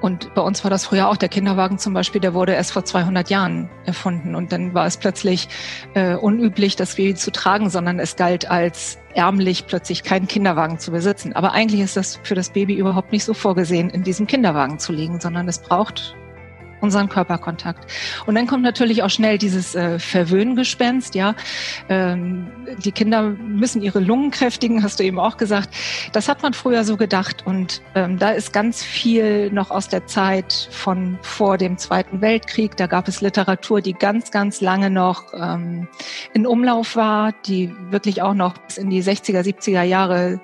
Und bei uns war das früher auch. Der Kinderwagen zum Beispiel, der wurde erst vor 200 Jahren erfunden. Und dann war es plötzlich äh, unüblich, das Baby zu tragen, sondern es galt als ärmlich, plötzlich keinen Kinderwagen zu besitzen. Aber eigentlich ist das für das Baby überhaupt nicht so vorgesehen, in diesem Kinderwagen zu liegen, sondern es braucht unseren Körperkontakt. Und dann kommt natürlich auch schnell dieses äh, Verwöhngespenst, ja. Ähm, die Kinder müssen ihre Lungen kräftigen, hast du eben auch gesagt. Das hat man früher so gedacht und ähm, da ist ganz viel noch aus der Zeit von vor dem Zweiten Weltkrieg. Da gab es Literatur, die ganz, ganz lange noch ähm, in Umlauf war, die wirklich auch noch bis in die 60er, 70er Jahre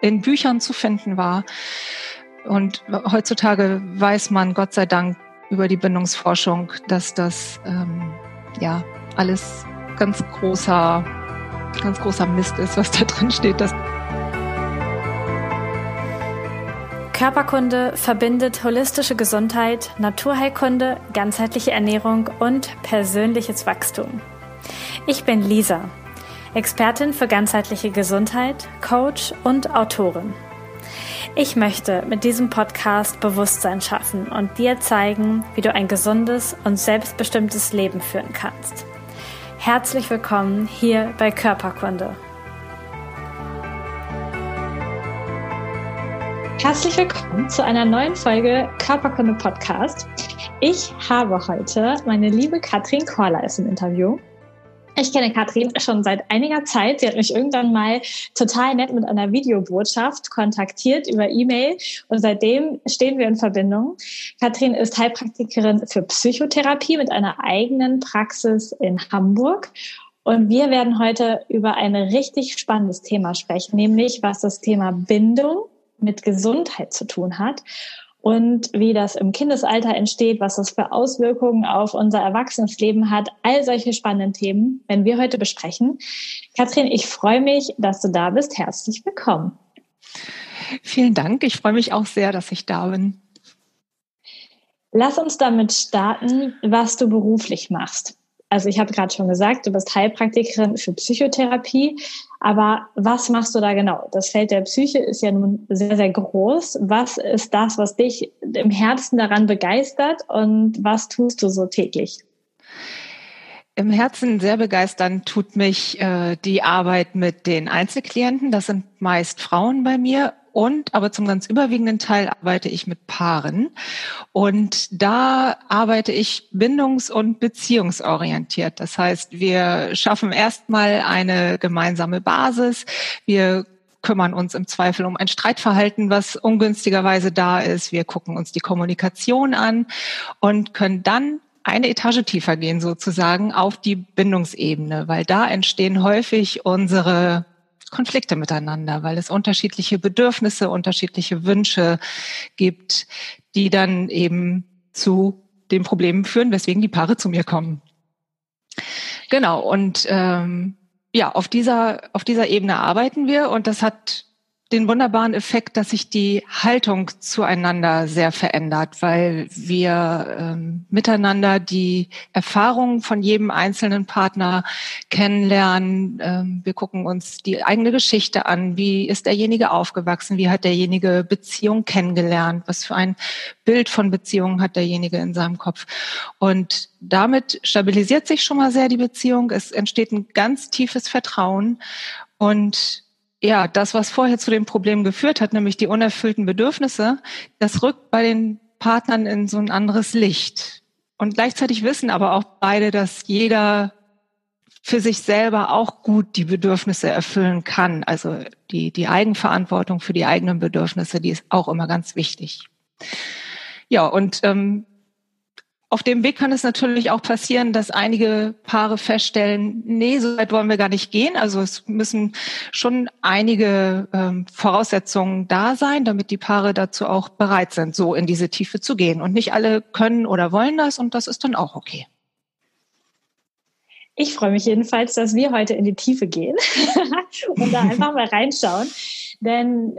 in Büchern zu finden war. Und heutzutage weiß man Gott sei Dank über die Bindungsforschung, dass das ähm, ja alles ganz großer, ganz großer Mist ist, was da drin steht. Dass Körperkunde verbindet holistische Gesundheit, Naturheilkunde, ganzheitliche Ernährung und persönliches Wachstum. Ich bin Lisa, Expertin für ganzheitliche Gesundheit, Coach und Autorin. Ich möchte mit diesem Podcast Bewusstsein schaffen und dir zeigen, wie du ein gesundes und selbstbestimmtes Leben führen kannst. Herzlich willkommen hier bei Körperkunde. Herzlich willkommen zu einer neuen Folge Körperkunde Podcast. Ich habe heute meine liebe Katrin Korleis im Interview. Ich kenne Katrin schon seit einiger Zeit. Sie hat mich irgendwann mal total nett mit einer Videobotschaft kontaktiert über E-Mail und seitdem stehen wir in Verbindung. Katrin ist Heilpraktikerin für Psychotherapie mit einer eigenen Praxis in Hamburg. Und wir werden heute über ein richtig spannendes Thema sprechen, nämlich was das Thema Bindung mit Gesundheit zu tun hat und wie das im Kindesalter entsteht, was das für Auswirkungen auf unser Erwachsenenleben hat. All solche spannenden Themen werden wir heute besprechen. Katrin, ich freue mich, dass du da bist. Herzlich willkommen. Vielen Dank. Ich freue mich auch sehr, dass ich da bin. Lass uns damit starten, was du beruflich machst. Also ich habe gerade schon gesagt, du bist Heilpraktikerin für Psychotherapie. Aber was machst du da genau? Das Feld der Psyche ist ja nun sehr, sehr groß. Was ist das, was dich im Herzen daran begeistert und was tust du so täglich? Im Herzen sehr begeisternd tut mich äh, die Arbeit mit den Einzelklienten. Das sind meist Frauen bei mir und aber zum ganz überwiegenden Teil arbeite ich mit Paaren. Und da arbeite ich bindungs- und beziehungsorientiert. Das heißt, wir schaffen erstmal eine gemeinsame Basis. Wir kümmern uns im Zweifel um ein Streitverhalten, was ungünstigerweise da ist. Wir gucken uns die Kommunikation an und können dann eine Etage tiefer gehen sozusagen auf die Bindungsebene, weil da entstehen häufig unsere Konflikte miteinander, weil es unterschiedliche Bedürfnisse, unterschiedliche Wünsche gibt, die dann eben zu den Problemen führen, weswegen die Paare zu mir kommen. Genau, und ähm, ja, auf dieser, auf dieser Ebene arbeiten wir und das hat den wunderbaren Effekt, dass sich die Haltung zueinander sehr verändert, weil wir ähm, miteinander die Erfahrungen von jedem einzelnen Partner kennenlernen. Ähm, wir gucken uns die eigene Geschichte an. Wie ist derjenige aufgewachsen? Wie hat derjenige Beziehung kennengelernt? Was für ein Bild von Beziehungen hat derjenige in seinem Kopf? Und damit stabilisiert sich schon mal sehr die Beziehung. Es entsteht ein ganz tiefes Vertrauen und ja, das, was vorher zu dem Problem geführt hat, nämlich die unerfüllten Bedürfnisse, das rückt bei den Partnern in so ein anderes Licht. Und gleichzeitig wissen aber auch beide, dass jeder für sich selber auch gut die Bedürfnisse erfüllen kann. Also die, die Eigenverantwortung für die eigenen Bedürfnisse, die ist auch immer ganz wichtig. Ja, und ähm, auf dem Weg kann es natürlich auch passieren, dass einige Paare feststellen, nee, so weit wollen wir gar nicht gehen. Also es müssen schon einige ähm, Voraussetzungen da sein, damit die Paare dazu auch bereit sind, so in diese Tiefe zu gehen. Und nicht alle können oder wollen das und das ist dann auch okay. Ich freue mich jedenfalls, dass wir heute in die Tiefe gehen und da einfach mal reinschauen. Denn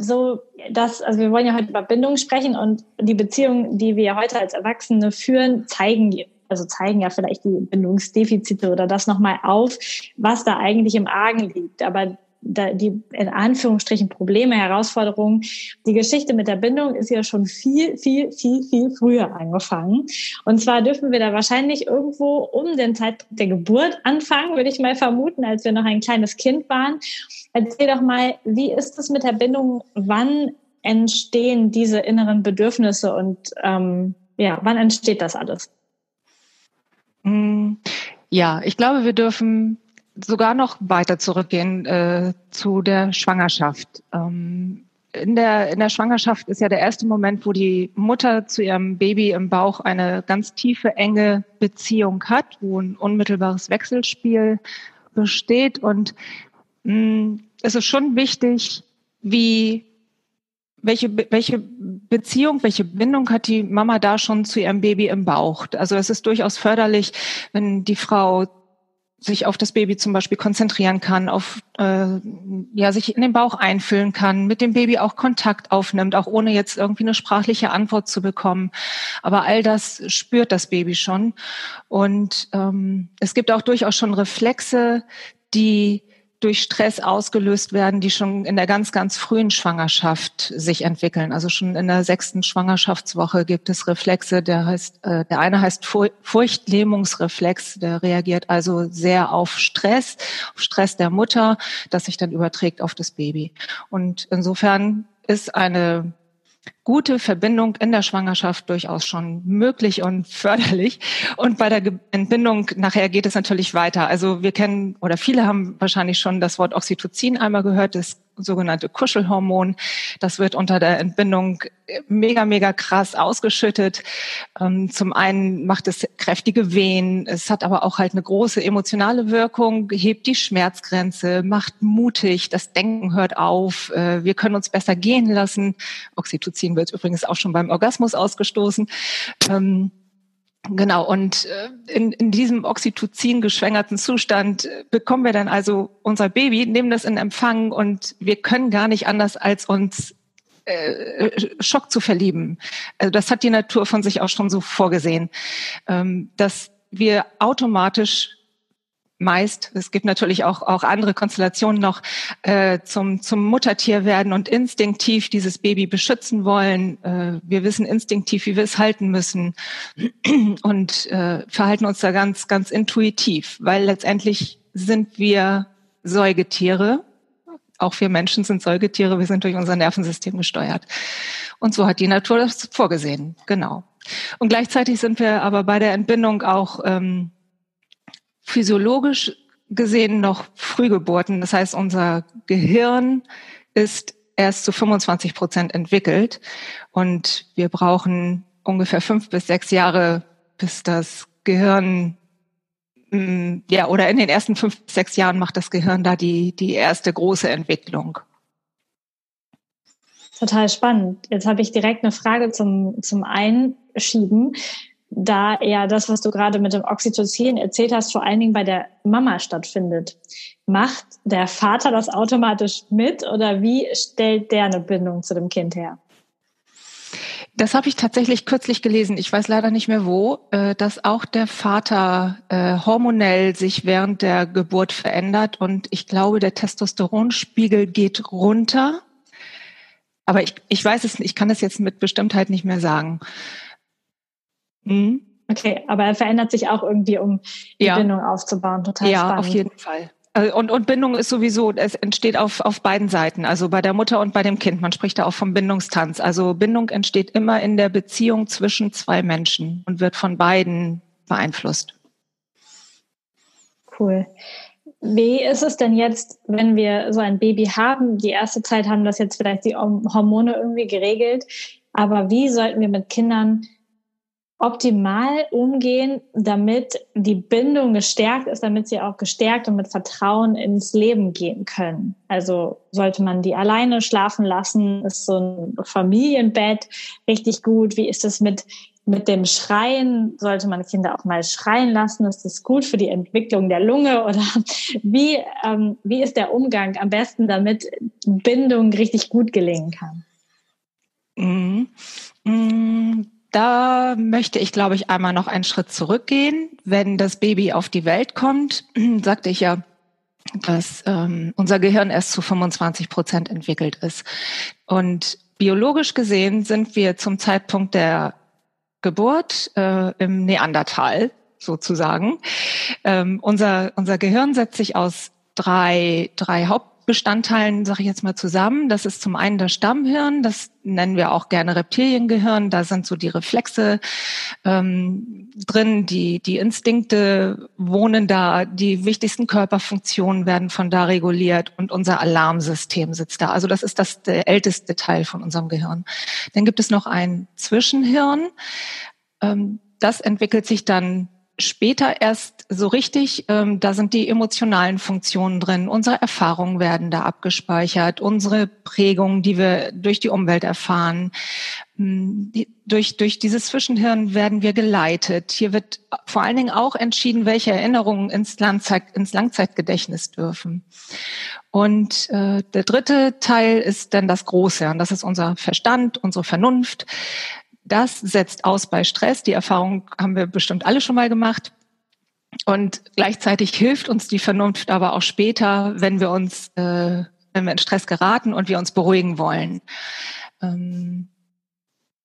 so, dass, also wir wollen ja heute über Bindung sprechen und die Beziehungen, die wir heute als Erwachsene führen, zeigen, also zeigen ja vielleicht die Bindungsdefizite oder das nochmal auf, was da eigentlich im Argen liegt. Aber die in Anführungsstrichen Probleme, Herausforderungen. Die Geschichte mit der Bindung ist ja schon viel, viel, viel, viel früher angefangen. Und zwar dürfen wir da wahrscheinlich irgendwo um den Zeitpunkt der Geburt anfangen, würde ich mal vermuten, als wir noch ein kleines Kind waren. Erzähl doch mal, wie ist es mit der Bindung? Wann entstehen diese inneren Bedürfnisse und ähm, ja, wann entsteht das alles? Mm, ja, ich glaube, wir dürfen sogar noch weiter zurückgehen äh, zu der Schwangerschaft. Ähm, in der, in der Schwangerschaft ist ja der erste Moment, wo die Mutter zu ihrem Baby im Bauch eine ganz tiefe, enge Beziehung hat, wo ein unmittelbares Wechselspiel besteht. Und mh, mm, es ist schon wichtig, wie welche, welche Beziehung, welche Bindung hat die Mama da schon zu ihrem Baby im Bauch? Also es ist durchaus förderlich, wenn die Frau sich auf das Baby zum Beispiel konzentrieren kann, auf äh, ja sich in den Bauch einfüllen kann, mit dem Baby auch Kontakt aufnimmt, auch ohne jetzt irgendwie eine sprachliche Antwort zu bekommen. Aber all das spürt das Baby schon. Und ähm, es gibt auch durchaus schon Reflexe, die durch Stress ausgelöst werden, die schon in der ganz, ganz frühen Schwangerschaft sich entwickeln. Also schon in der sechsten Schwangerschaftswoche gibt es Reflexe, der heißt, äh, der eine heißt Furchtlähmungsreflex, der reagiert also sehr auf Stress, auf Stress der Mutter, das sich dann überträgt auf das Baby. Und insofern ist eine gute Verbindung in der Schwangerschaft durchaus schon möglich und förderlich. Und bei der Entbindung nachher geht es natürlich weiter. Also wir kennen oder viele haben wahrscheinlich schon das Wort Oxytocin einmal gehört. Das sogenannte Kuschelhormon. Das wird unter der Entbindung mega, mega krass ausgeschüttet. Ähm, zum einen macht es kräftige Wehen. Es hat aber auch halt eine große emotionale Wirkung, hebt die Schmerzgrenze, macht mutig. Das Denken hört auf. Äh, wir können uns besser gehen lassen. Oxytocin wird übrigens auch schon beim Orgasmus ausgestoßen. Genau, und äh, in, in diesem Oxytocin geschwängerten Zustand äh, bekommen wir dann also unser Baby, nehmen das in Empfang und wir können gar nicht anders, als uns äh, Schock zu verlieben. Also das hat die Natur von sich auch schon so vorgesehen, ähm, dass wir automatisch meist, es gibt natürlich auch, auch andere Konstellationen noch, äh, zum, zum Muttertier werden und instinktiv dieses Baby beschützen wollen. Äh, wir wissen instinktiv, wie wir es halten müssen und äh, verhalten uns da ganz, ganz intuitiv, weil letztendlich sind wir Säugetiere. Auch wir Menschen sind Säugetiere, wir sind durch unser Nervensystem gesteuert. Und so hat die Natur das vorgesehen, genau. Und gleichzeitig sind wir aber bei der Entbindung auch ähm, physiologisch gesehen noch Frühgeburten. Das heißt, unser Gehirn ist erst zu 25 Prozent entwickelt und wir brauchen ungefähr fünf bis sechs Jahre, bis das Gehirn mm, ja, oder in den ersten fünf, bis sechs Jahren macht das Gehirn da die, die erste große Entwicklung. Total spannend. Jetzt habe ich direkt eine Frage zum, zum Einschieben da eher das, was du gerade mit dem Oxytocin erzählt hast, vor allen Dingen bei der Mama stattfindet. Macht der Vater das automatisch mit oder wie stellt der eine Bindung zu dem Kind her? Das habe ich tatsächlich kürzlich gelesen. Ich weiß leider nicht mehr wo, äh, dass auch der Vater äh, hormonell sich während der Geburt verändert und ich glaube, der Testosteronspiegel geht runter. Aber ich, ich weiß es, ich kann es jetzt mit Bestimmtheit nicht mehr sagen. Mhm. Okay, aber er verändert sich auch irgendwie, um die ja. Bindung aufzubauen. Total ja, spannend. auf jeden Fall. Also, und, und Bindung ist sowieso, es entsteht auf, auf beiden Seiten, also bei der Mutter und bei dem Kind. Man spricht da auch vom Bindungstanz. Also Bindung entsteht immer in der Beziehung zwischen zwei Menschen und wird von beiden beeinflusst. Cool. Wie ist es denn jetzt, wenn wir so ein Baby haben? Die erste Zeit haben das jetzt vielleicht die Hormone irgendwie geregelt. Aber wie sollten wir mit Kindern optimal umgehen, damit die Bindung gestärkt ist, damit sie auch gestärkt und mit Vertrauen ins Leben gehen können. Also sollte man die alleine schlafen lassen, ist so ein Familienbett richtig gut. Wie ist es mit mit dem Schreien? Sollte man Kinder auch mal schreien lassen? Ist das gut für die Entwicklung der Lunge? Oder wie, ähm, wie ist der Umgang am besten, damit Bindung richtig gut gelingen kann? Mhm. Mhm da möchte ich, glaube ich, einmal noch einen Schritt zurückgehen. Wenn das Baby auf die Welt kommt, sagte ich ja, dass ähm, unser Gehirn erst zu 25 Prozent entwickelt ist. Und biologisch gesehen sind wir zum Zeitpunkt der Geburt äh, im Neandertal sozusagen. Ähm, unser, unser Gehirn setzt sich aus drei, drei Haupt Bestandteilen, sage ich jetzt mal zusammen. Das ist zum einen das Stammhirn, das nennen wir auch gerne Reptiliengehirn. Da sind so die Reflexe ähm, drin, die, die Instinkte wohnen da, die wichtigsten Körperfunktionen werden von da reguliert und unser Alarmsystem sitzt da. Also das ist das älteste Teil von unserem Gehirn. Dann gibt es noch ein Zwischenhirn. Ähm, das entwickelt sich dann später erst so richtig, ähm, da sind die emotionalen Funktionen drin, unsere Erfahrungen werden da abgespeichert, unsere Prägungen, die wir durch die Umwelt erfahren. Ähm, durch, durch dieses Zwischenhirn werden wir geleitet. Hier wird vor allen Dingen auch entschieden, welche Erinnerungen ins, Langzeit, ins Langzeitgedächtnis dürfen. Und äh, der dritte Teil ist dann das Großhirn. Das ist unser Verstand, unsere Vernunft. Das setzt aus bei Stress. Die Erfahrung haben wir bestimmt alle schon mal gemacht. Und gleichzeitig hilft uns die Vernunft aber auch später, wenn wir uns, äh, wenn wir in Stress geraten und wir uns beruhigen wollen. Ähm,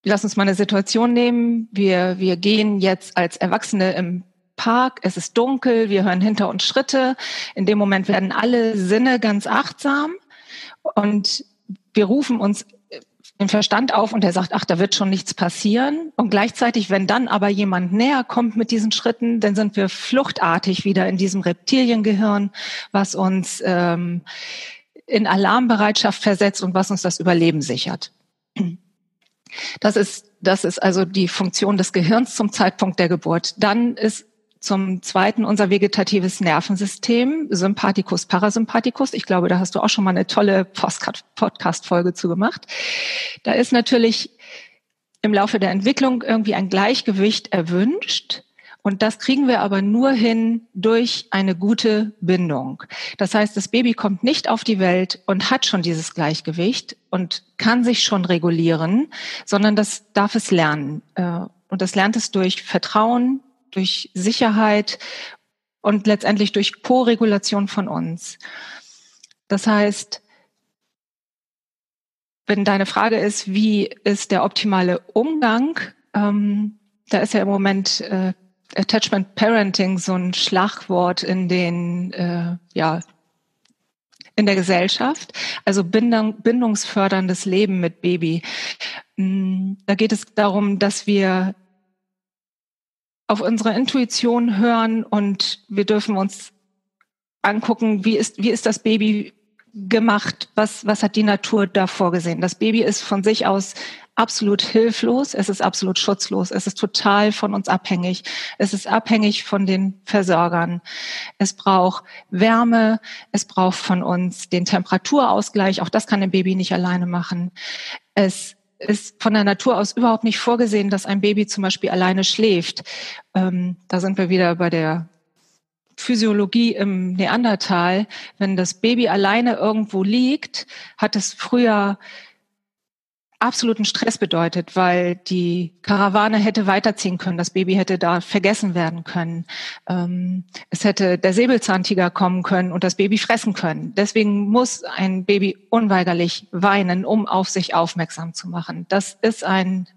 lass uns mal eine Situation nehmen. Wir, wir gehen jetzt als Erwachsene im Park, es ist dunkel, wir hören hinter uns Schritte. In dem Moment werden alle Sinne ganz achtsam und wir rufen uns den Verstand auf und er sagt, ach, da wird schon nichts passieren. Und gleichzeitig, wenn dann aber jemand näher kommt mit diesen Schritten, dann sind wir fluchtartig wieder in diesem Reptiliengehirn, was uns ähm, in Alarmbereitschaft versetzt und was uns das Überleben sichert. Das ist, das ist also die Funktion des Gehirns zum Zeitpunkt der Geburt. Dann ist zum Zweiten unser vegetatives Nervensystem, Sympathikus, Parasympathikus. Ich glaube, da hast du auch schon mal eine tolle Podcast-Folge zu gemacht. Da ist natürlich im Laufe der Entwicklung irgendwie ein Gleichgewicht erwünscht. Und das kriegen wir aber nur hin durch eine gute Bindung. Das heißt, das Baby kommt nicht auf die Welt und hat schon dieses Gleichgewicht und kann sich schon regulieren, sondern das darf es lernen. Äh, und das lernt es durch Vertrauen, durch Sicherheit und letztendlich durch Co-Regulation von uns. Das heißt, wenn deine Frage ist, wie ist der optimale Umgang, ähm, da ist ja im Moment äh, Attachment Parenting so ein Schlagwort in den äh, ja in der Gesellschaft, also Bindung, bindungsförderndes Leben mit Baby. Mm, da geht es darum, dass wir auf unsere Intuition hören und wir dürfen uns angucken, wie ist, wie ist das Baby gemacht? Was, was hat die Natur da vorgesehen? Das Baby ist von sich aus absolut hilflos. Es ist absolut schutzlos. Es ist total von uns abhängig. Es ist abhängig von den Versorgern. Es braucht Wärme. Es braucht von uns den Temperaturausgleich. Auch das kann ein Baby nicht alleine machen. Es ist von der Natur aus überhaupt nicht vorgesehen, dass ein Baby zum Beispiel alleine schläft. Ähm, da sind wir wieder bei der Physiologie im Neandertal. Wenn das Baby alleine irgendwo liegt, hat es früher absoluten Stress bedeutet, weil die Karawane hätte weiterziehen können, das Baby hätte da vergessen werden können. Ähm, es hätte der Säbelzahntiger kommen können und das Baby fressen können. Deswegen muss ein Baby unweigerlich weinen, um auf sich aufmerksam zu machen. Das ist ein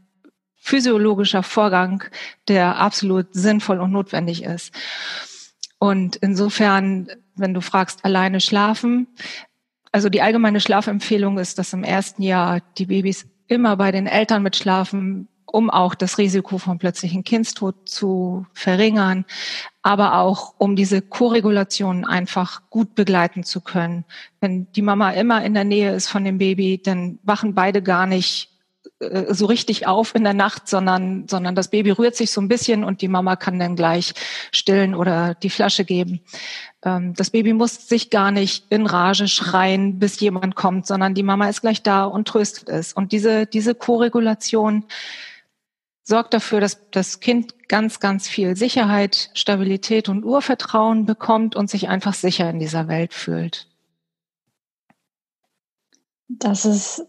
physiologischer Vorgang, der absolut sinnvoll und notwendig ist. Und insofern, wenn du fragst, alleine schlafen, also die allgemeine Schlafempfehlung ist, dass im ersten Jahr die Babys immer bei den Eltern mitschlafen, um auch das Risiko von plötzlichen Kindstod zu verringern, aber auch um diese Koregulation einfach gut begleiten zu können. Wenn die Mama immer in der Nähe ist von dem Baby, dann wachen beide gar nicht äh, so richtig auf in der Nacht, sondern, sondern das Baby rührt sich so ein bisschen und die Mama kann dann gleich stillen oder die Flasche geben. Ähm, das Baby muss sich gar nicht in Rage schreien, bis jemand kommt, sondern die Mama ist gleich da und tröstet es. Und diese, diese Koregulation sorgt dafür, dass das Kind ganz, ganz viel Sicherheit, Stabilität und Urvertrauen bekommt und sich einfach sicher in dieser Welt fühlt. Das ist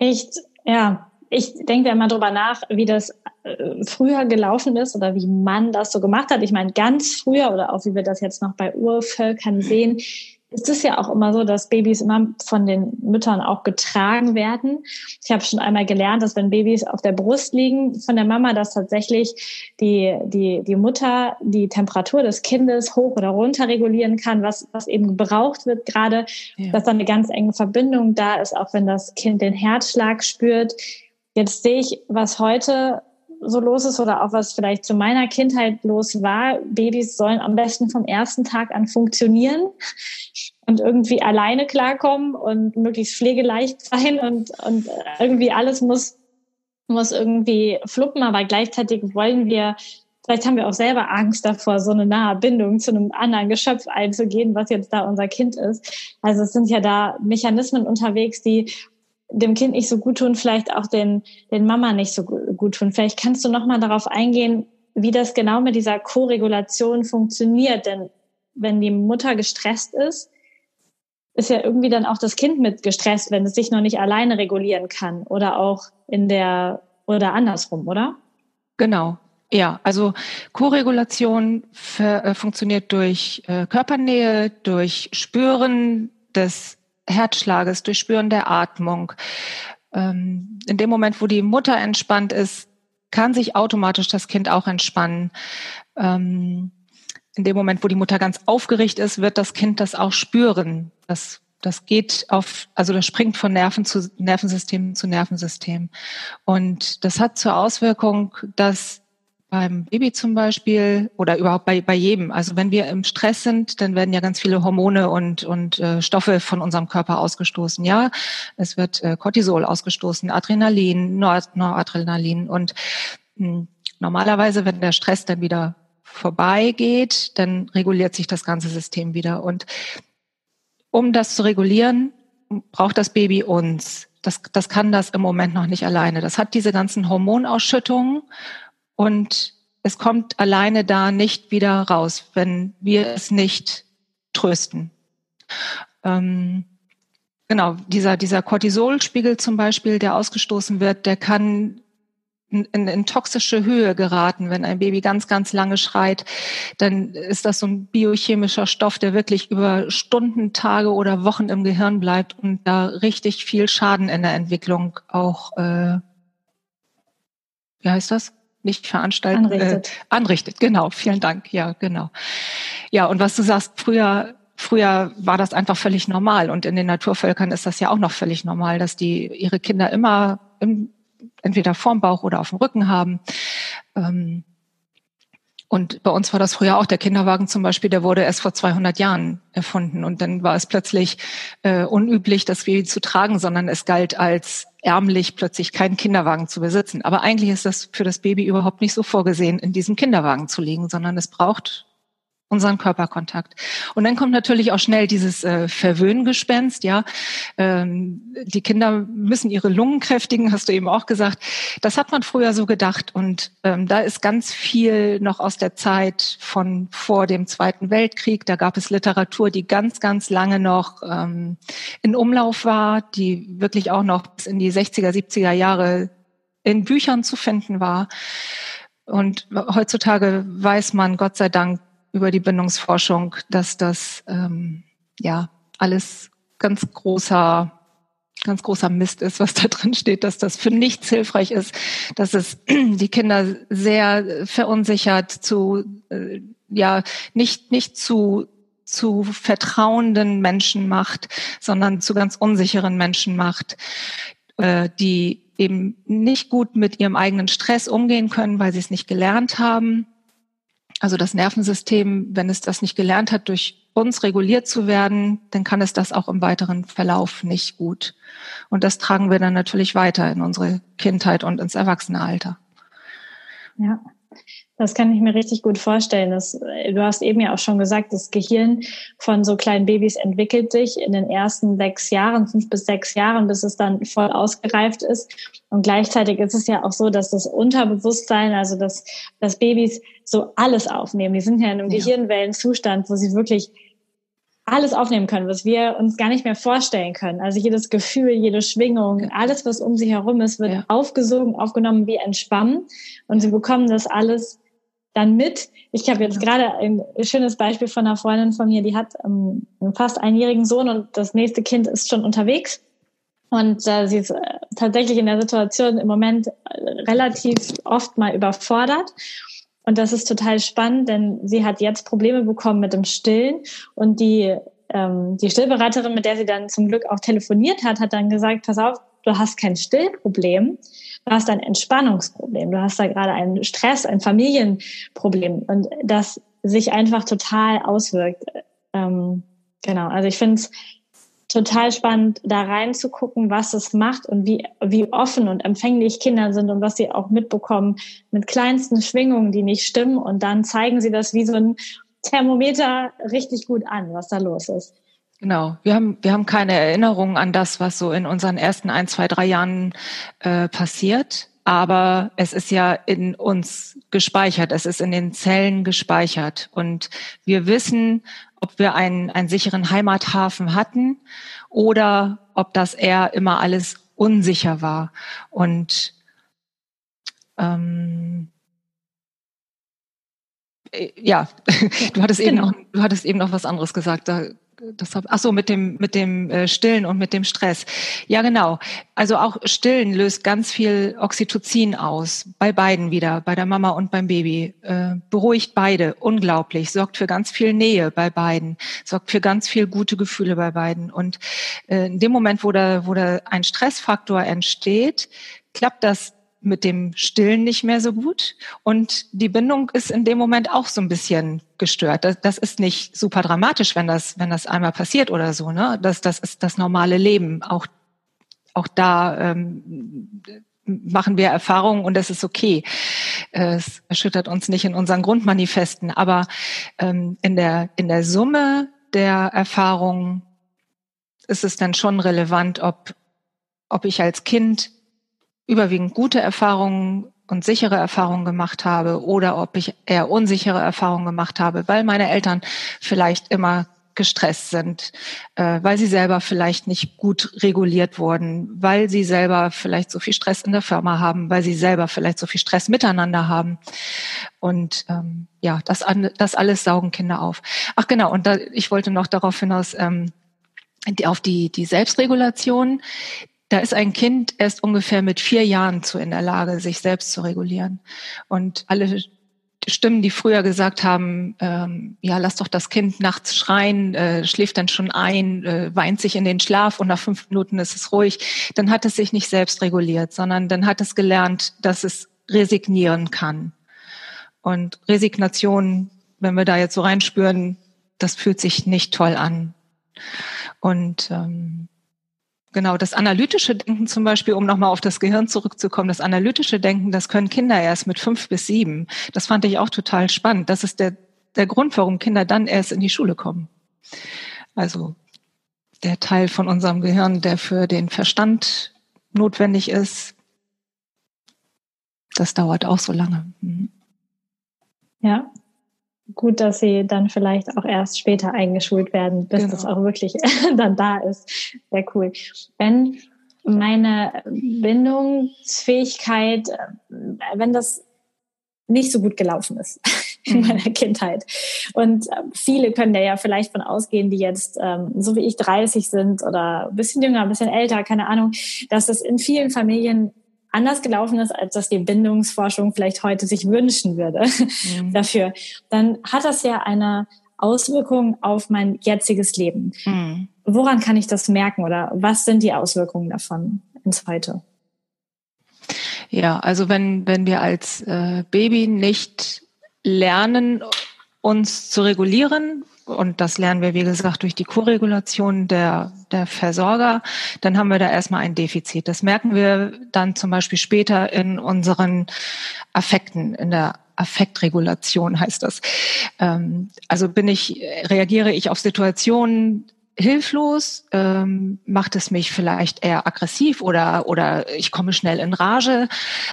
echt, ja, ich denke ja immer drüber nach, wie das äh, früher gelaufen ist oder wie man das so gemacht hat. Ich meine, ganz früher oder auch wie wir das jetzt noch bei Urvölkern sehen, ist es ja auch immer so, dass Babys immer von den Müttern auch getragen werden. Ich habe schon einmal gelernt, dass wenn Babys auf der Brust liegen von der Mama, dass tatsächlich die, die, die Mutter die Temperatur des Kindes hoch oder runter regulieren kann, was, was eben gebraucht wird gerade, ja. dass da eine ganz enge Verbindung da ist, auch wenn das Kind den Herzschlag spürt. Jetzt sehe ich, was heute so los ist oder auch was vielleicht zu meiner Kindheit los war. Babys sollen am besten vom ersten Tag an funktionieren und irgendwie alleine klarkommen und möglichst pflegeleicht sein und, und irgendwie alles muss, muss irgendwie fluppen, aber gleichzeitig wollen wir Vielleicht haben wir auch selber Angst davor, so eine nahe Bindung zu einem anderen Geschöpf einzugehen, was jetzt da unser Kind ist. Also es sind ja da Mechanismen unterwegs, die dem Kind nicht so gut tun, vielleicht auch den, den Mama nicht so gut tun. Vielleicht kannst du noch mal darauf eingehen, wie das genau mit dieser Co-Regulation funktioniert. Denn wenn die Mutter gestresst ist, ist ja irgendwie dann auch das Kind mit gestresst, wenn es sich noch nicht alleine regulieren kann oder auch in der oder andersrum, oder? Genau. Ja, also Co-Regulation äh, funktioniert durch äh, Körpernähe, durch Spüren des Herzschlages, durch Spüren der Atmung. Ähm, in dem Moment, wo die Mutter entspannt ist, kann sich automatisch das Kind auch entspannen. Ähm, in dem Moment, wo die Mutter ganz aufgeregt ist, wird das Kind das auch spüren. Das, das geht auf, also das springt von Nerven zu Nervensystem zu Nervensystem. Und das hat zur Auswirkung, dass beim Baby zum Beispiel oder überhaupt bei, bei jedem. Also wenn wir im Stress sind, dann werden ja ganz viele Hormone und, und äh, Stoffe von unserem Körper ausgestoßen. Ja, es wird äh, Cortisol ausgestoßen, Adrenalin, Nor Noradrenalin. Und mh, hm, normalerweise, wenn der Stress dann wieder vorbeigeht, dann reguliert sich das ganze System wieder. Und um das zu regulieren, braucht das Baby uns. Das, das kann das im Moment noch nicht alleine. Das hat diese ganzen Hormonausschüttungen und es kommt alleine da nicht wieder raus, wenn wir es nicht trösten. Ähm, genau, dieser, dieser Cortisolspiegel zum Beispiel, der ausgestoßen wird, der kann in, in, in toxische Höhe geraten. Wenn ein Baby ganz, ganz lange schreit, dann ist das so ein biochemischer Stoff, der wirklich über Stunden, Tage oder Wochen im Gehirn bleibt und da richtig viel Schaden in der Entwicklung auch, äh, wie heißt das? Nicht veranstalten, anrichtet. Äh, anrichtet. Genau, vielen Dank. Ja, genau. Ja, und was du sagst, früher Früher war das einfach völlig normal und in den Naturvölkern ist das ja auch noch völlig normal, dass die ihre Kinder immer im, entweder vorm Bauch oder auf dem Rücken haben. Ähm, und bei uns war das früher auch. Der Kinderwagen zum Beispiel, der wurde erst vor 200 Jahren erfunden. Und dann war es plötzlich äh, unüblich, das Baby zu tragen, sondern es galt als ärmlich, plötzlich keinen Kinderwagen zu besitzen. Aber eigentlich ist das für das Baby überhaupt nicht so vorgesehen, in diesem Kinderwagen zu liegen, sondern es braucht unseren Körperkontakt. Und dann kommt natürlich auch schnell dieses äh, Verwöhngespenst, ja. Ähm, die Kinder müssen ihre Lungen kräftigen, hast du eben auch gesagt. Das hat man früher so gedacht. Und ähm, da ist ganz viel noch aus der Zeit von vor dem Zweiten Weltkrieg. Da gab es Literatur, die ganz, ganz lange noch ähm, in Umlauf war, die wirklich auch noch bis in die 60er, 70er Jahre in Büchern zu finden war. Und heutzutage weiß man, Gott sei Dank, über die Bindungsforschung, dass das ähm, ja alles ganz großer ganz großer Mist ist, was da drin steht, dass das für nichts hilfreich ist, dass es die Kinder sehr verunsichert zu äh, ja nicht nicht zu zu vertrauenden Menschen macht, sondern zu ganz unsicheren Menschen macht, äh, die eben nicht gut mit ihrem eigenen Stress umgehen können, weil sie es nicht gelernt haben also das Nervensystem, wenn es das nicht gelernt hat, durch uns reguliert zu werden, dann kann es das auch im weiteren Verlauf nicht gut. Und das tragen wir dann natürlich weiter in unsere Kindheit und ins Erwachsenealter. Ja. Das kann ich mir richtig gut vorstellen. Das, du hast eben ja auch schon gesagt, das Gehirn von so kleinen Babys entwickelt sich in den ersten sechs Jahren, fünf bis sechs Jahren, bis es dann voll ausgereift ist. Und gleichzeitig ist es ja auch so, dass das Unterbewusstsein, also dass, dass Babys so alles aufnehmen. Die sind ja in einem ja. Gehirnwellenzustand, wo sie wirklich alles aufnehmen können, was wir uns gar nicht mehr vorstellen können. Also jedes Gefühl, jede Schwingung, alles, was um sie herum ist, wird ja. aufgesogen, aufgenommen wie entspannen. Und sie bekommen das alles dann mit. Ich habe jetzt gerade ein schönes Beispiel von einer Freundin von mir, die hat ähm, einen fast einjährigen Sohn und das nächste Kind ist schon unterwegs. Und äh, sie ist äh, tatsächlich in der Situation im Moment äh, relativ oft mal überfordert. Und das ist total spannend, denn sie hat jetzt Probleme bekommen mit dem Stillen. Und die ähm, die Stillberaterin, mit der sie dann zum Glück auch telefoniert hat, hat dann gesagt, pass auf, du hast kein Stillproblem, du hast ein Entspannungsproblem, du hast da gerade einen Stress, ein Familienproblem. Und das sich einfach total auswirkt. Ähm, genau, also ich finde es total spannend, da reinzugucken, was es macht und wie, wie offen und empfänglich Kinder sind und was sie auch mitbekommen mit kleinsten Schwingungen, die nicht stimmen. Und dann zeigen sie das wie so ein Thermometer richtig gut an, was da los ist. Genau. Wir haben, wir haben keine Erinnerung an das, was so in unseren ersten ein, zwei, drei Jahren äh, passiert. Aber es ist ja in uns gespeichert. Es ist in den Zellen gespeichert. Und wir wissen, ob wir einen, einen sicheren Heimathafen hatten oder ob das eher immer alles unsicher war. Und ähm, äh, ja, du hattest genau. eben noch, du hattest eben noch was anderes gesagt. Da das hab, ach so mit dem mit dem äh, Stillen und mit dem Stress. Ja, genau. Also auch Stillen löst ganz viel Oxytocin aus bei beiden wieder, bei der Mama und beim Baby. Äh, beruhigt beide unglaublich, sorgt für ganz viel Nähe bei beiden, sorgt für ganz viel gute Gefühle bei beiden. Und äh, in dem Moment, wo da wo da ein Stressfaktor entsteht, klappt das mit dem Stillen nicht mehr so gut. Und die Bindung ist in dem Moment auch so ein bisschen gestört. Das, das ist nicht super dramatisch, wenn das, wenn das einmal passiert oder so. Ne? Das, das ist das normale Leben. Auch, auch da ähm, machen wir Erfahrungen und das ist okay. Es erschüttert uns nicht in unseren Grundmanifesten. Aber ähm, in, der, in der Summe der Erfahrungen ist es dann schon relevant, ob, ob ich als Kind überwiegend gute Erfahrungen und sichere Erfahrungen gemacht habe oder ob ich eher unsichere Erfahrungen gemacht habe, weil meine Eltern vielleicht immer gestresst sind, äh, weil sie selber vielleicht nicht gut reguliert wurden, weil sie selber vielleicht so viel Stress in der Firma haben, weil sie selber vielleicht so viel Stress miteinander haben. Und ähm, ja, das, das alles saugen Kinder auf. Ach genau, und da, ich wollte noch darauf hinaus, ähm, die, auf die, die Selbstregulation, da ist ein Kind erst ungefähr mit vier Jahren zu in der Lage, sich selbst zu regulieren. Und alle Stimmen, die früher gesagt haben, ähm, ja, lass doch das Kind nachts schreien, äh, schläft dann schon ein, äh, weint sich in den Schlaf und nach fünf Minuten ist es ruhig, dann hat es sich nicht selbst reguliert, sondern dann hat es gelernt, dass es resignieren kann. Und Resignation, wenn wir da jetzt so reinspüren, das fühlt sich nicht toll an. Und ähm, Genau, das analytische Denken zum Beispiel, um nochmal auf das Gehirn zurückzukommen, das analytische Denken, das können Kinder erst mit fünf bis sieben. Das fand ich auch total spannend. Das ist der, der Grund, warum Kinder dann erst in die Schule kommen. Also der Teil von unserem Gehirn, der für den Verstand notwendig ist, das dauert auch so lange. Mhm. Ja, gut, dass sie dann vielleicht auch erst später eingeschult werden, bis genau. das auch wirklich dann da ist. Sehr cool. Wenn meine Bindungsfähigkeit, äh, wenn das nicht so gut gelaufen ist in mhm. meiner Kindheit. Und äh, viele können da ja vielleicht von ausgehen, die jetzt ähm, so wie ich 30 sind oder ein bisschen jünger, ein bisschen älter, keine Ahnung, dass es in vielen Familien anders gelaufen ist, als das die Bindungsforschung vielleicht heute sich wünschen würde mhm. dafür, dann hat das ja eine Auswirkung auf mein jetziges Leben. Mhm. Woran kann ich das merken oder was sind die Auswirkungen davon ins Heute? Ja, also wenn, wenn wir als äh, Baby nicht lernen, uns zu regulieren, und das lernen wir, wie gesagt, durch die Koregulation der, der Versorger, dann haben wir da erstmal ein Defizit. Das merken wir dann zum Beispiel später in unseren Affekten, in der Affektregulation heißt das. Ähm, also bin ich, reagiere ich auf Situationen hilflos? Ähm, macht es mich vielleicht eher aggressiv oder, oder ich komme schnell in Rage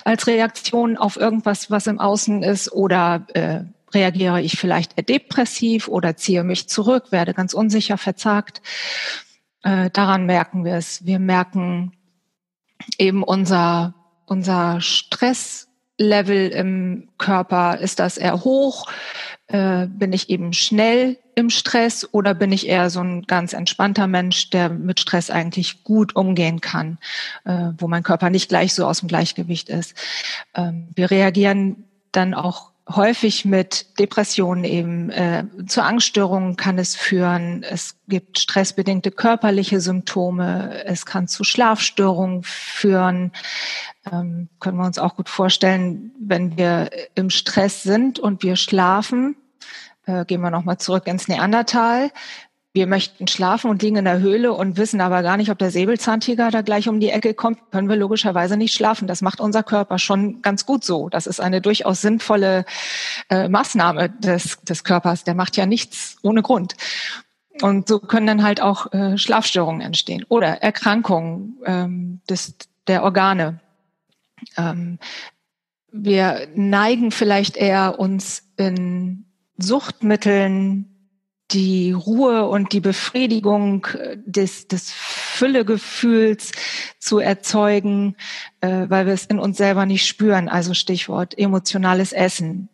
als Reaktion auf irgendwas, was im Außen ist? Oder äh, reagiere ich vielleicht depressiv oder ziehe mich zurück, werde ganz unsicher, verzagt. Äh, daran merken wir es. Wir merken eben unser, unser Stresslevel im Körper. Ist das eher hoch? Äh, bin ich eben schnell im Stress oder bin ich eher so ein ganz entspannter Mensch, der mit Stress eigentlich gut umgehen kann, äh, wo mein Körper nicht gleich so aus dem Gleichgewicht ist. Ähm, wir reagieren dann auch häufig mit Depressionen eben äh, zu Angststörungen kann es führen. Es gibt stressbedingte körperliche Symptome. Es kann zu Schlafstörungen führen. Ähm, können wir uns auch gut vorstellen, wenn wir im Stress sind und wir schlafen. Äh, gehen wir nochmal zurück ins Neandertal wir möchten schlafen und liegen in der Höhle und wissen aber gar nicht, ob der Säbelzahntiger da gleich um die Ecke kommt, können wir logischerweise nicht schlafen. Das macht unser Körper schon ganz gut so. Das ist eine durchaus sinnvolle äh, Maßnahme des, des Körpers. Der macht ja nichts ohne Grund. Und so können dann halt auch äh, Schlafstörungen entstehen oder Erkrankungen ähm, des, der Organe. Ähm, wir neigen vielleicht eher uns in Suchtmitteln die Ruhe und die Befriedigung äh, des, des Füllegefühls zu erzeugen, äh, weil wir es in uns selber nicht spüren. Also Stichwort emotionales Essen,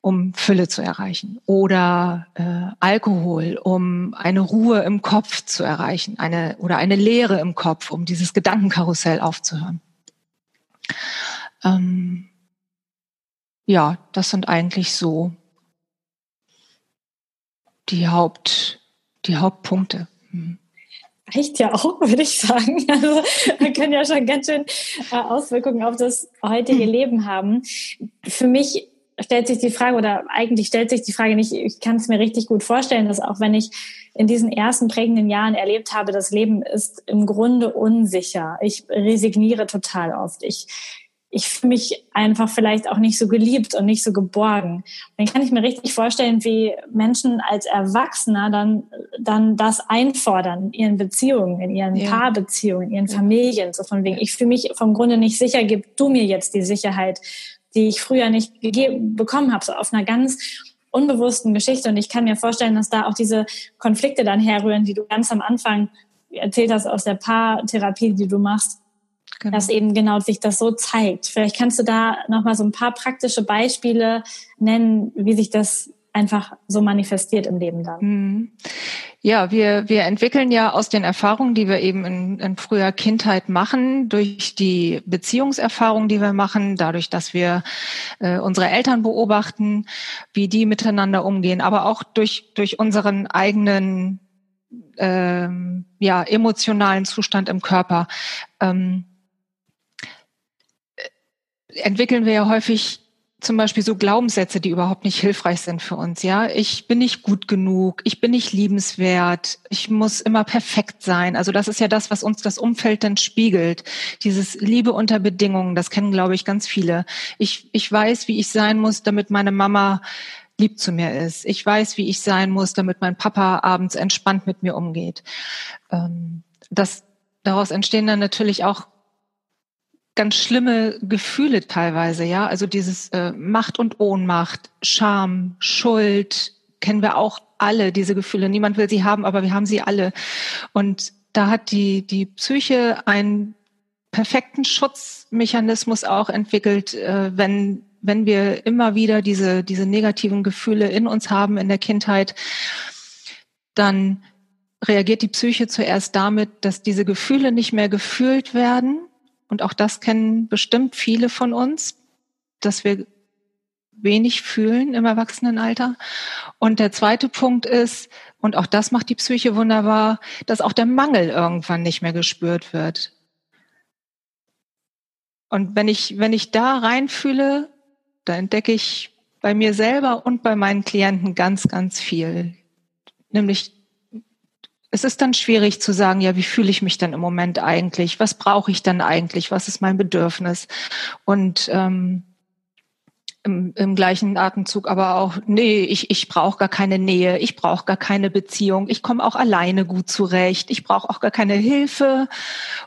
um Fülle zu erreichen. Oder äh, Alkohol, um eine Ruhe im Kopf zu erreichen. Eine, oder eine Leere im Kopf, um dieses Gedankenkarussell aufzuhören. Ähm, ja, das sind eigentlich so die Haupt, die Hauptpunkte. Hm. Reicht ja auch, würde ich sagen. Also man kann ja schon ganz schön äh, Auswirkungen auf das heutige hm. Leben haben. Für mich stellt sich die Frage, oder eigentlich stellt sich die Frage nicht, ich kann es mir richtig gut vorstellen, dass auch wenn ich in diesen ersten prägenden Jahren erlebt habe, das Leben ist im Grunde unsicher. Ich resigniere total oft. Ich ich fühle mich einfach vielleicht auch nicht so geliebt und nicht so geborgen. Und dann kann ich mir richtig vorstellen, wie Menschen als Erwachsener dann, dann das einfordern in ihren Beziehungen, in ihren ja. Paarbeziehungen, in ihren Familien. So von wegen, ich fühle mich vom Grunde nicht sicher, gib du mir jetzt die Sicherheit, die ich früher nicht bekommen habe, so auf einer ganz unbewussten Geschichte. Und ich kann mir vorstellen, dass da auch diese Konflikte dann herrühren, die du ganz am Anfang erzählt hast aus der Paartherapie, die du machst Genau. Dass eben genau sich das so zeigt. Vielleicht kannst du da nochmal so ein paar praktische Beispiele nennen, wie sich das einfach so manifestiert im Leben dann. Mhm. Ja, wir, wir entwickeln ja aus den Erfahrungen, die wir eben in, in früher Kindheit machen, durch die Beziehungserfahrungen, die wir machen, dadurch, dass wir äh, unsere Eltern beobachten, wie die miteinander umgehen, aber auch durch, durch unseren eigenen ähm, ja, emotionalen Zustand im Körper. Ähm, entwickeln wir ja häufig zum Beispiel so Glaubenssätze, die überhaupt nicht hilfreich sind für uns. Ja, ich bin nicht gut genug, ich bin nicht liebenswert, ich muss immer perfekt sein. Also das ist ja das, was uns das Umfeld dann spiegelt. Dieses Liebe unter Bedingungen, das kennen, glaube ich, ganz viele. Ich, ich weiß, wie ich sein muss, damit meine Mama lieb zu mir ist. Ich weiß, wie ich sein muss, damit mein Papa abends entspannt mit mir umgeht. Ähm, das, daraus entstehen dann natürlich auch ganz schlimme Gefühle teilweise, ja. Also dieses äh, Macht und Ohnmacht, Scham, Schuld, kennen wir auch alle, diese Gefühle. Niemand will sie haben, aber wir haben sie alle. Und da hat die, die Psyche einen perfekten Schutzmechanismus auch entwickelt, äh, wenn, wenn wir immer wieder diese, diese negativen Gefühle in uns haben in der Kindheit, dann reagiert die Psyche zuerst damit, dass diese Gefühle nicht mehr gefühlt werden und auch das kennen bestimmt viele von uns, dass wir wenig fühlen im Erwachsenenalter. Und der zweite Punkt ist, und auch das macht die Psyche wunderbar, dass auch der Mangel irgendwann nicht mehr gespürt wird. Und wenn ich, wenn ich da reinfühle, da entdecke ich bei mir selber und bei meinen Klienten ganz, ganz viel. Nämlich es ist dann schwierig zu sagen, ja, wie fühle ich mich denn im Moment eigentlich? Was brauche ich denn eigentlich? Was ist mein Bedürfnis? Und ähm, im, im gleichen Atemzug aber auch, nee, ich, ich brauche gar keine Nähe, ich brauche gar keine Beziehung, ich komme auch alleine gut zurecht, ich brauche auch gar keine Hilfe.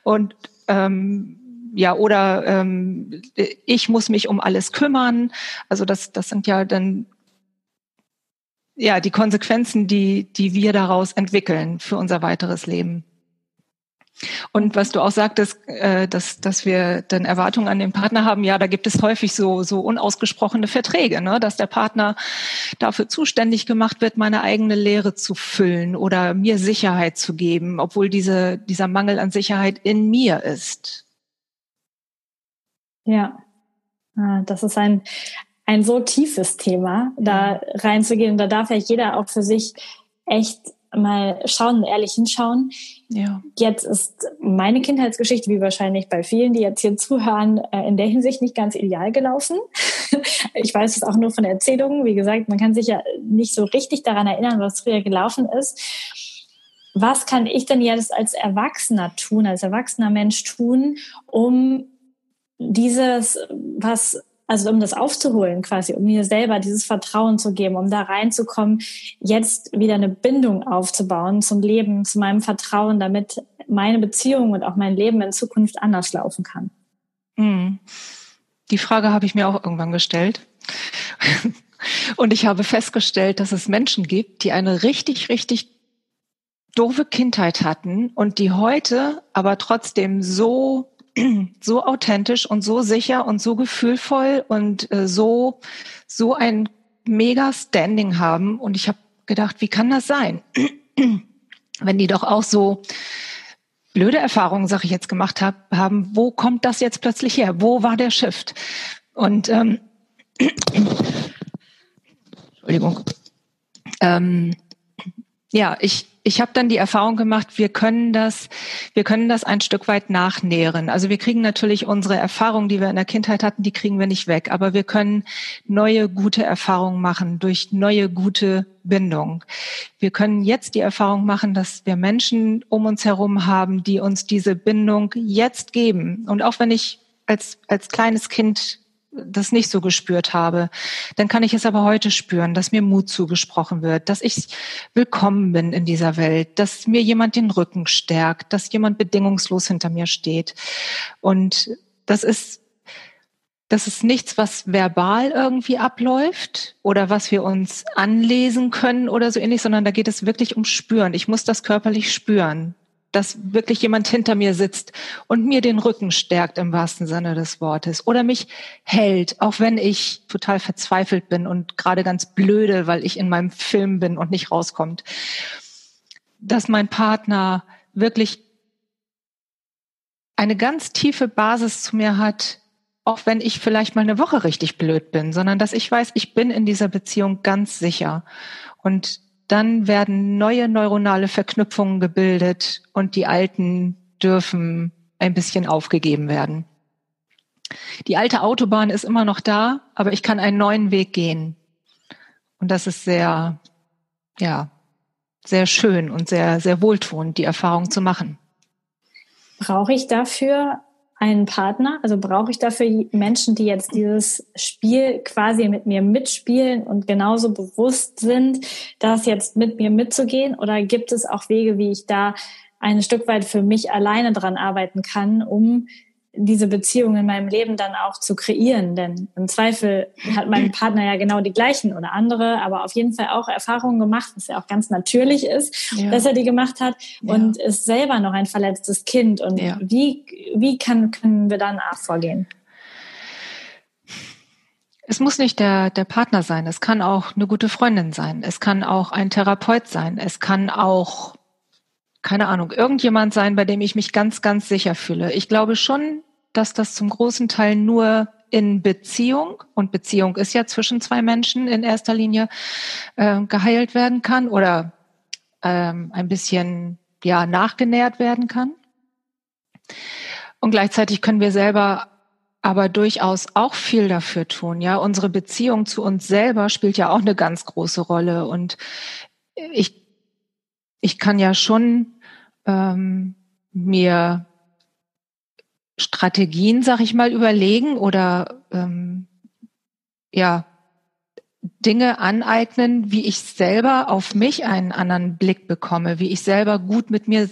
Und ähm, ja, oder ähm, ich muss mich um alles kümmern. Also das, das sind ja dann ja die Konsequenzen, die, die wir daraus entwickeln für unser weiteres Leben. Und was du auch sagtest, äh, dass, dass wir dann Erwartungen an den Partner haben, ja, da gibt es häufig so, so unausgesprochene Verträge, ne? dass der Partner dafür zuständig gemacht wird, meine eigene Lehre zu füllen oder mir Sicherheit zu geben, obwohl diese, dieser Mangel an Sicherheit in mir ist. Ja, ah, das ist ein, ein so tiefes Thema, da reinzugehen. Da darf ja jeder auch für sich echt mal schauen, ehrlich hinschauen. Ja. Jetzt ist meine Kindheitsgeschichte, wie wahrscheinlich bei vielen, die jetzt hier zuhören, äh, in der Hinsicht nicht ganz ideal gelaufen. Ich weiß es auch nur von Erzählungen. Wie gesagt, man kann sich ja nicht so richtig daran erinnern, was früher gelaufen ist. Was kann ich denn jetzt als Erwachsener tun, als erwachsener Mensch tun, um dieses, was also um das aufzuholen quasi, um mir selber dieses Vertrauen zu geben, um da reinzukommen, jetzt wieder eine Bindung aufzubauen zum Leben, zu meinem Vertrauen, damit meine Beziehung und auch mein Leben in Zukunft anders laufen kann. Hm. Die Frage habe ich mir auch irgendwann gestellt. Und ich habe festgestellt, dass es Menschen gibt, die eine richtig, richtig doofe Kindheit hatten und die heute aber trotzdem so so authentisch und so sicher und so gefühlvoll und äh, so so ein mega Standing haben und ich habe gedacht, wie kann das sein? Wenn die doch auch so blöde Erfahrungen, sag ich jetzt, gemacht hab, haben, wo kommt das jetzt plötzlich her? Wo war der Shift? Und ähm, Entschuldigung. Ähm, ja, ich ich habe dann die Erfahrung gemacht, wir können das, wir können das ein Stück weit nachnähren. Also wir kriegen natürlich unsere Erfahrungen, die wir in der Kindheit hatten, die kriegen wir nicht weg, aber wir können neue gute Erfahrungen machen durch neue gute Bindung. Wir können jetzt die Erfahrung machen, dass wir Menschen um uns herum haben, die uns diese Bindung jetzt geben. Und auch wenn ich als als kleines Kind das nicht so gespürt habe, dann kann ich es aber heute spüren, dass mir Mut zugesprochen wird, dass ich willkommen bin in dieser Welt, dass mir jemand den Rücken stärkt, dass jemand bedingungslos hinter mir steht. Und das ist, das ist nichts, was verbal irgendwie abläuft oder was wir uns anlesen können oder so ähnlich, sondern da geht es wirklich um Spüren. Ich muss das körperlich spüren dass wirklich jemand hinter mir sitzt und mir den Rücken stärkt im wahrsten Sinne des Wortes oder mich hält, auch wenn ich total verzweifelt bin und gerade ganz blöde, weil ich in meinem Film bin und nicht rauskommt. Dass mein Partner wirklich eine ganz tiefe Basis zu mir hat, auch wenn ich vielleicht mal eine Woche richtig blöd bin, sondern dass ich weiß, ich bin in dieser Beziehung ganz sicher. Und dann werden neue neuronale Verknüpfungen gebildet und die alten dürfen ein bisschen aufgegeben werden. Die alte Autobahn ist immer noch da, aber ich kann einen neuen Weg gehen. Und das ist sehr, ja, sehr schön und sehr, sehr wohltuend, die Erfahrung zu machen. Brauche ich dafür einen Partner? Also brauche ich dafür Menschen, die jetzt dieses Spiel quasi mit mir mitspielen und genauso bewusst sind, das jetzt mit mir mitzugehen? Oder gibt es auch Wege, wie ich da ein Stück weit für mich alleine dran arbeiten kann, um diese Beziehung in meinem Leben dann auch zu kreieren. Denn im Zweifel hat mein Partner ja genau die gleichen oder andere, aber auf jeden Fall auch Erfahrungen gemacht, was ja auch ganz natürlich ist, ja. dass er die gemacht hat ja. und ist selber noch ein verletztes Kind. Und ja. wie, wie kann, können wir dann auch vorgehen? Es muss nicht der, der Partner sein. Es kann auch eine gute Freundin sein. Es kann auch ein Therapeut sein. Es kann auch keine Ahnung, irgendjemand sein, bei dem ich mich ganz, ganz sicher fühle. Ich glaube schon, dass das zum großen Teil nur in Beziehung, und Beziehung ist ja zwischen zwei Menschen in erster Linie, äh, geheilt werden kann oder ähm, ein bisschen ja nachgenährt werden kann. Und gleichzeitig können wir selber aber durchaus auch viel dafür tun. Ja, unsere Beziehung zu uns selber spielt ja auch eine ganz große Rolle. Und ich ich kann ja schon ähm, mir Strategien, sag ich mal, überlegen oder ähm, ja Dinge aneignen, wie ich selber auf mich einen anderen Blick bekomme, wie ich selber gut mit mir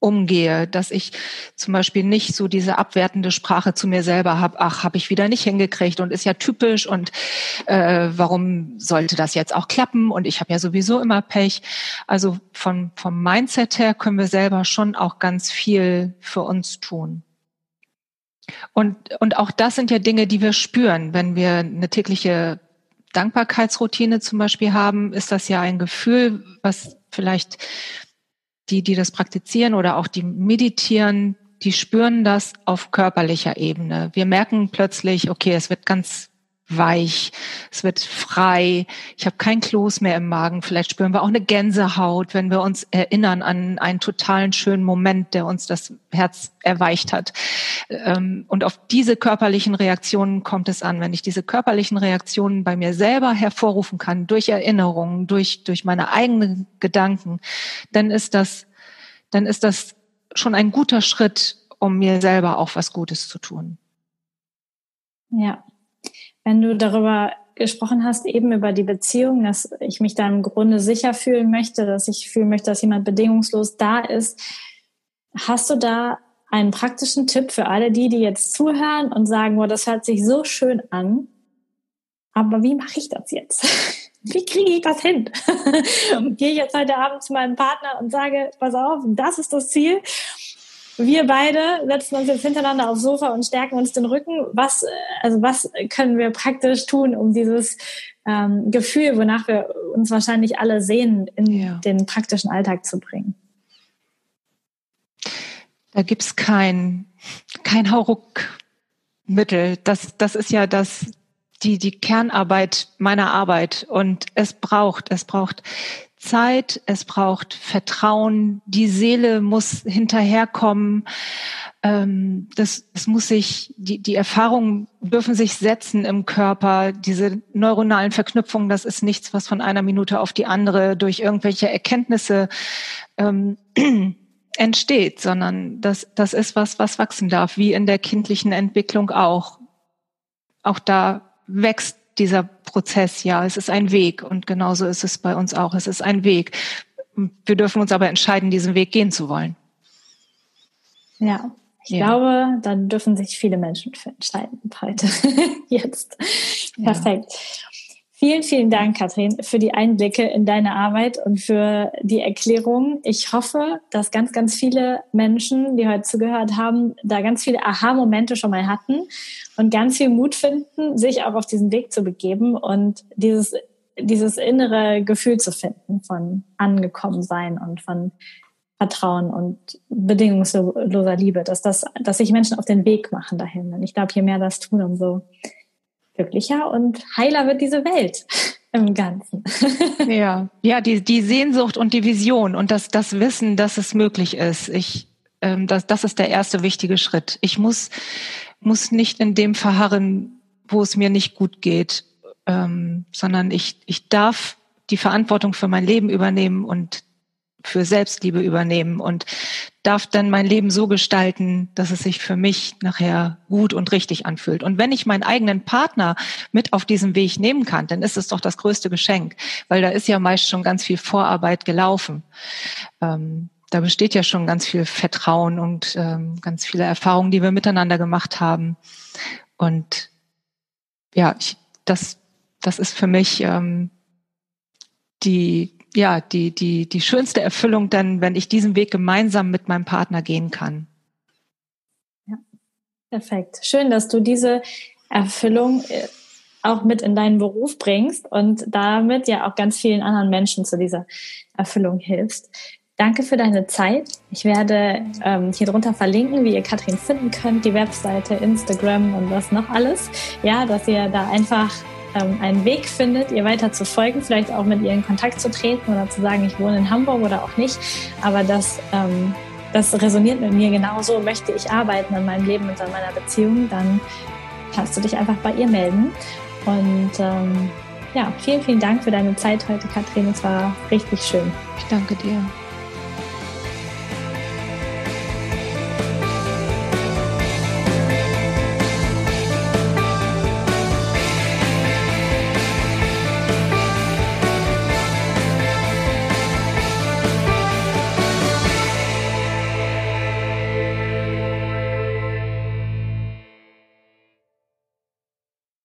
umgehe, dass ich zum Beispiel nicht so diese abwertende Sprache zu mir selber habe, ach, habe ich wieder nicht hingekriegt und ist ja typisch und äh, warum sollte das jetzt auch klappen und ich habe ja sowieso immer Pech. Also von, vom Mindset her können wir selber schon auch ganz viel für uns tun. Und, und auch das sind ja Dinge, die wir spüren, wenn wir eine tägliche Dankbarkeitsroutine zum Beispiel haben, ist das ja ein Gefühl, was vielleicht die, die das praktizieren oder auch die meditieren, die spüren das auf körperlicher Ebene. Wir merken plötzlich, okay, es wird ganz weich, es wird frei, ich habe kein Kloß mehr im Magen. Vielleicht spüren wir auch eine Gänsehaut, wenn wir uns erinnern an einen totalen schönen Moment, der uns das Herz erweicht hat. Ähm, und auf diese körperlichen Reaktionen kommt es an. Wenn ich diese körperlichen Reaktionen bei mir selber hervorrufen kann, durch Erinnerungen, durch, durch meine eigenen Gedanken, dann ist das, dann ist das schon ein guter Schritt, um mir selber auch was Gutes zu tun. Ja, wenn du darüber gesprochen hast, eben über die Beziehung, dass ich mich da im Grunde sicher fühlen möchte, dass ich fühlen möchte, dass jemand bedingungslos da ist. Hast du da einen praktischen Tipp für alle die, die jetzt zuhören und sagen, oh, das hört sich so schön an, aber wie mache ich das jetzt? Wie kriege ich das hin? Gehe ich jetzt heute Abend zu meinem Partner und sage, pass auf, das ist das Ziel wir beide setzen uns jetzt hintereinander aufs Sofa und stärken uns den Rücken. Was, also was können wir praktisch tun, um dieses ähm, Gefühl, wonach wir uns wahrscheinlich alle sehen, in ja. den praktischen Alltag zu bringen? Da gibt's kein, kein Hauruckmittel. Das, das ist ja das, die, die Kernarbeit meiner Arbeit. Und es braucht, es braucht Zeit, es braucht Vertrauen, die Seele muss hinterherkommen. Ähm, das, das muss sich, die, die Erfahrungen dürfen sich setzen im Körper. Diese neuronalen Verknüpfungen, das ist nichts, was von einer Minute auf die andere durch irgendwelche Erkenntnisse ähm, entsteht, sondern das, das ist was, was wachsen darf, wie in der kindlichen Entwicklung auch. Auch da wächst dieser Prozess, ja, es ist ein Weg und genauso ist es bei uns auch. Es ist ein Weg. Wir dürfen uns aber entscheiden, diesen Weg gehen zu wollen. Ja, ich ja. glaube, da dürfen sich viele Menschen für entscheiden heute. Jetzt. Perfekt. Ja. Vielen, vielen Dank, Katrin, für die Einblicke in deine Arbeit und für die Erklärung. Ich hoffe, dass ganz, ganz viele Menschen, die heute zugehört haben, da ganz viele Aha-Momente schon mal hatten und ganz viel Mut finden, sich auch auf diesen Weg zu begeben und dieses, dieses innere Gefühl zu finden von angekommen sein und von Vertrauen und bedingungsloser Liebe, dass das, dass sich Menschen auf den Weg machen dahin. Und ich glaube, je mehr das tun, umso glücklicher und heiler wird diese Welt im Ganzen. ja, ja, die, die Sehnsucht und die Vision und das, das Wissen, dass es möglich ist. Ich, ähm, das, das ist der erste wichtige Schritt. Ich muss, muss nicht in dem verharren, wo es mir nicht gut geht, ähm, sondern ich, ich darf die Verantwortung für mein Leben übernehmen und für Selbstliebe übernehmen und darf dann mein Leben so gestalten, dass es sich für mich nachher gut und richtig anfühlt. Und wenn ich meinen eigenen Partner mit auf diesem Weg nehmen kann, dann ist es doch das größte Geschenk, weil da ist ja meist schon ganz viel Vorarbeit gelaufen. Ähm, da besteht ja schon ganz viel Vertrauen und ähm, ganz viele Erfahrungen, die wir miteinander gemacht haben. Und ja, ich, das, das ist für mich ähm, die ja, die, die, die schönste Erfüllung dann, wenn ich diesen Weg gemeinsam mit meinem Partner gehen kann. Ja, perfekt. Schön, dass du diese Erfüllung äh, auch mit in deinen Beruf bringst und damit ja auch ganz vielen anderen Menschen zu dieser Erfüllung hilfst. Danke für deine Zeit. Ich werde ähm, hier drunter verlinken, wie ihr Katrin finden könnt, die Webseite, Instagram und was noch alles. Ja, dass ihr da einfach ähm, einen Weg findet, ihr weiter zu folgen, vielleicht auch mit ihr in Kontakt zu treten oder zu sagen, ich wohne in Hamburg oder auch nicht. Aber das, ähm, das resoniert mit mir genauso. Möchte ich arbeiten an meinem Leben und an meiner Beziehung, dann kannst du dich einfach bei ihr melden. Und ähm, ja, vielen, vielen Dank für deine Zeit heute, Katrin. Es war richtig schön. Ich danke dir.